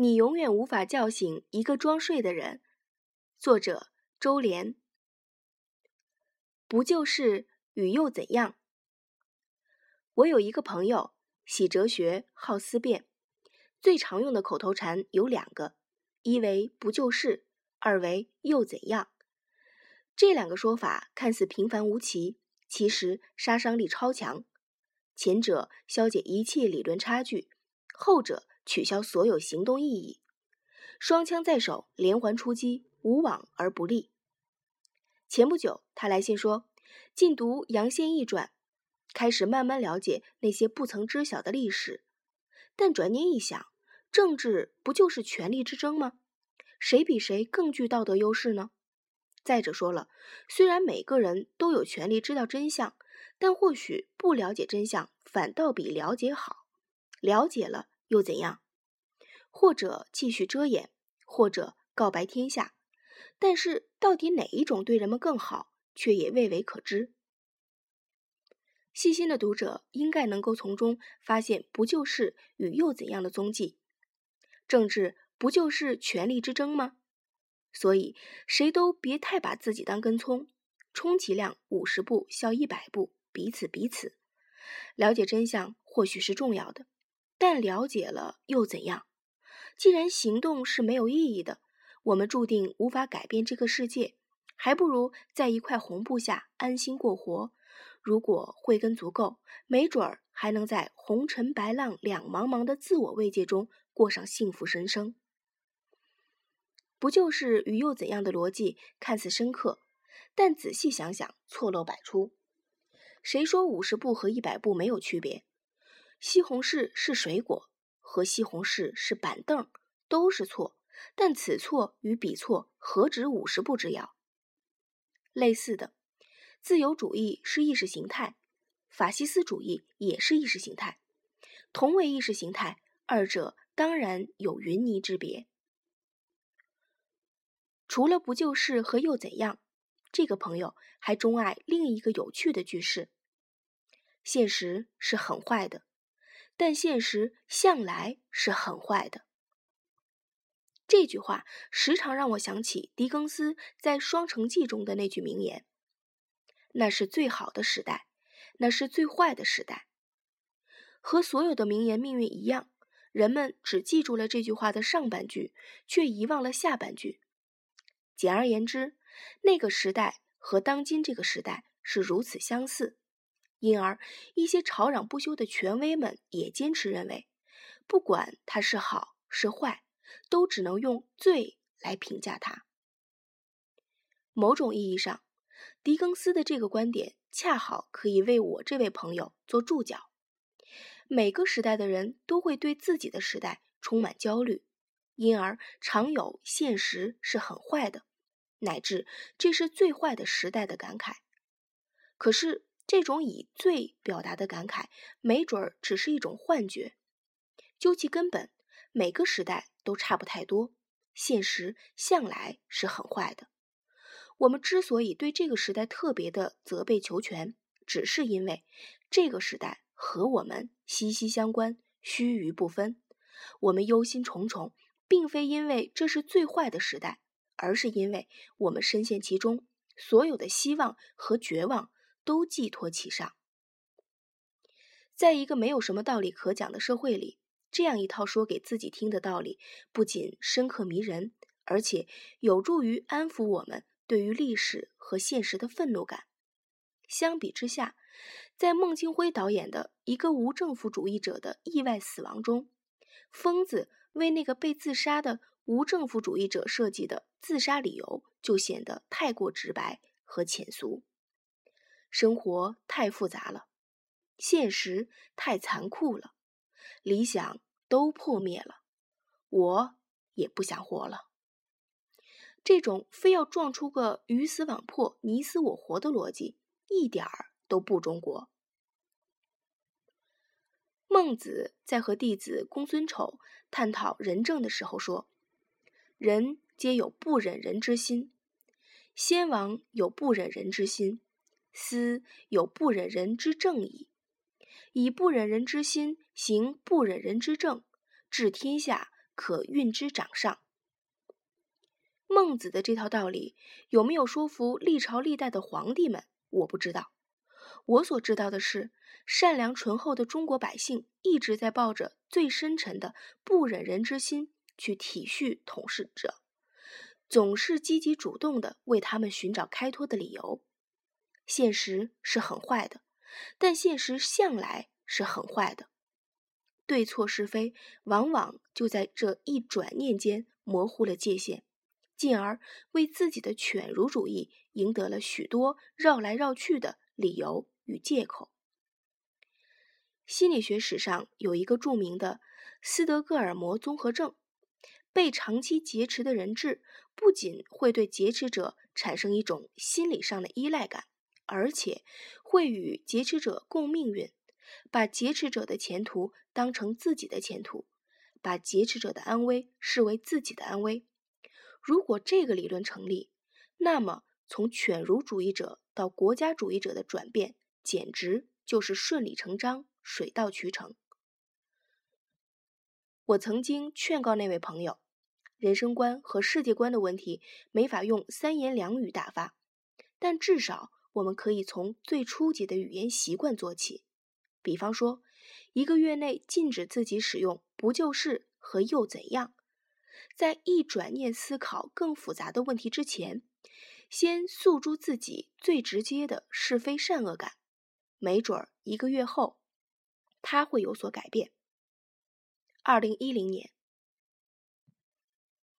你永远无法叫醒一个装睡的人。作者：周濂。不就是与又怎样？我有一个朋友，喜哲学，好思辨，最常用的口头禅有两个：一为不就是，二为又怎样。这两个说法看似平凡无奇，其实杀伤力超强。前者消解一切理论差距，后者。取消所有行动意义，双枪在手，连环出击，无往而不利。前不久，他来信说，禁读《杨宪益传》，开始慢慢了解那些不曾知晓的历史。但转念一想，政治不就是权力之争吗？谁比谁更具道德优势呢？再者说了，虽然每个人都有权利知道真相，但或许不了解真相反倒比了解好。了解了。又怎样？或者继续遮掩，或者告白天下，但是到底哪一种对人们更好，却也未为可知。细心的读者应该能够从中发现“不就是”与“又怎样的”踪迹。政治不就是权力之争吗？所以谁都别太把自己当根葱，充其量五十步笑一百步，彼此彼此。了解真相或许是重要的。但了解了又怎样？既然行动是没有意义的，我们注定无法改变这个世界，还不如在一块红布下安心过活。如果慧根足够，没准儿还能在红尘白浪两茫茫的自我慰藉中过上幸福人生。不就是与又怎样的逻辑看似深刻，但仔细想想错漏百出。谁说五十步和一百步没有区别？西红柿是水果，和西红柿是板凳，都是错，但此错与彼错何止五十步之遥？类似的，自由主义是意识形态，法西斯主义也是意识形态，同为意识形态，二者当然有云泥之别。除了不就是和又怎样？这个朋友还钟爱另一个有趣的句式：现实是很坏的。但现实向来是很坏的。这句话时常让我想起狄更斯在《双城记》中的那句名言：“那是最好的时代，那是最坏的时代。”和所有的名言命运一样，人们只记住了这句话的上半句，却遗忘了下半句。简而言之，那个时代和当今这个时代是如此相似。因而，一些吵嚷不休的权威们也坚持认为，不管它是好是坏，都只能用“罪”来评价它。某种意义上，狄更斯的这个观点恰好可以为我这位朋友做注脚。每个时代的人都会对自己的时代充满焦虑，因而常有“现实是很坏的”乃至“这是最坏的时代”的感慨。可是，这种以罪表达的感慨，没准儿只是一种幻觉。究其根本，每个时代都差不太多。现实向来是很坏的。我们之所以对这个时代特别的责备求全，只是因为这个时代和我们息息相关，须臾不分。我们忧心忡忡，并非因为这是最坏的时代，而是因为我们深陷其中，所有的希望和绝望。都寄托其上，在一个没有什么道理可讲的社会里，这样一套说给自己听的道理，不仅深刻迷人，而且有助于安抚我们对于历史和现实的愤怒感。相比之下，在孟京辉导演的一个无政府主义者的意外死亡中，疯子为那个被自杀的无政府主义者设计的自杀理由，就显得太过直白和浅俗。生活太复杂了，现实太残酷了，理想都破灭了，我也不想活了。这种非要撞出个鱼死网破、你死我活的逻辑，一点儿都不中国。孟子在和弟子公孙丑探讨仁政的时候说：“人皆有不忍人之心，先王有不忍人之心。”斯有不忍人之正矣，以不忍人之心行不忍人之政，治天下可运之掌上。孟子的这套道理有没有说服历朝历代的皇帝们？我不知道。我所知道的是，善良淳厚的中国百姓一直在抱着最深沉的不忍人之心去体恤统治者，总是积极主动的为他们寻找开脱的理由。现实是很坏的，但现实向来是很坏的。对错是非，往往就在这一转念间模糊了界限。进而为自己的犬儒主义赢得了许多绕来绕去的理由与借口。心理学史上有一个著名的斯德哥尔摩综合症：被长期劫持的人质不仅会对劫持者产生一种心理上的依赖感，而且会与劫持者共命运，把劫持者的前途当成自己的前途，把劫持者的安危视为自己的安危。如果这个理论成立，那么从犬儒主义者到国家主义者的转变，简直就是顺理成章、水到渠成。我曾经劝告那位朋友，人生观和世界观的问题没法用三言两语打发，但至少我们可以从最初级的语言习惯做起，比方说，一个月内禁止自己使用“不就是”和“又怎样”。在一转念思考更复杂的问题之前，先诉诸自己最直接的是非善恶感，没准儿一个月后，他会有所改变。二零一零年，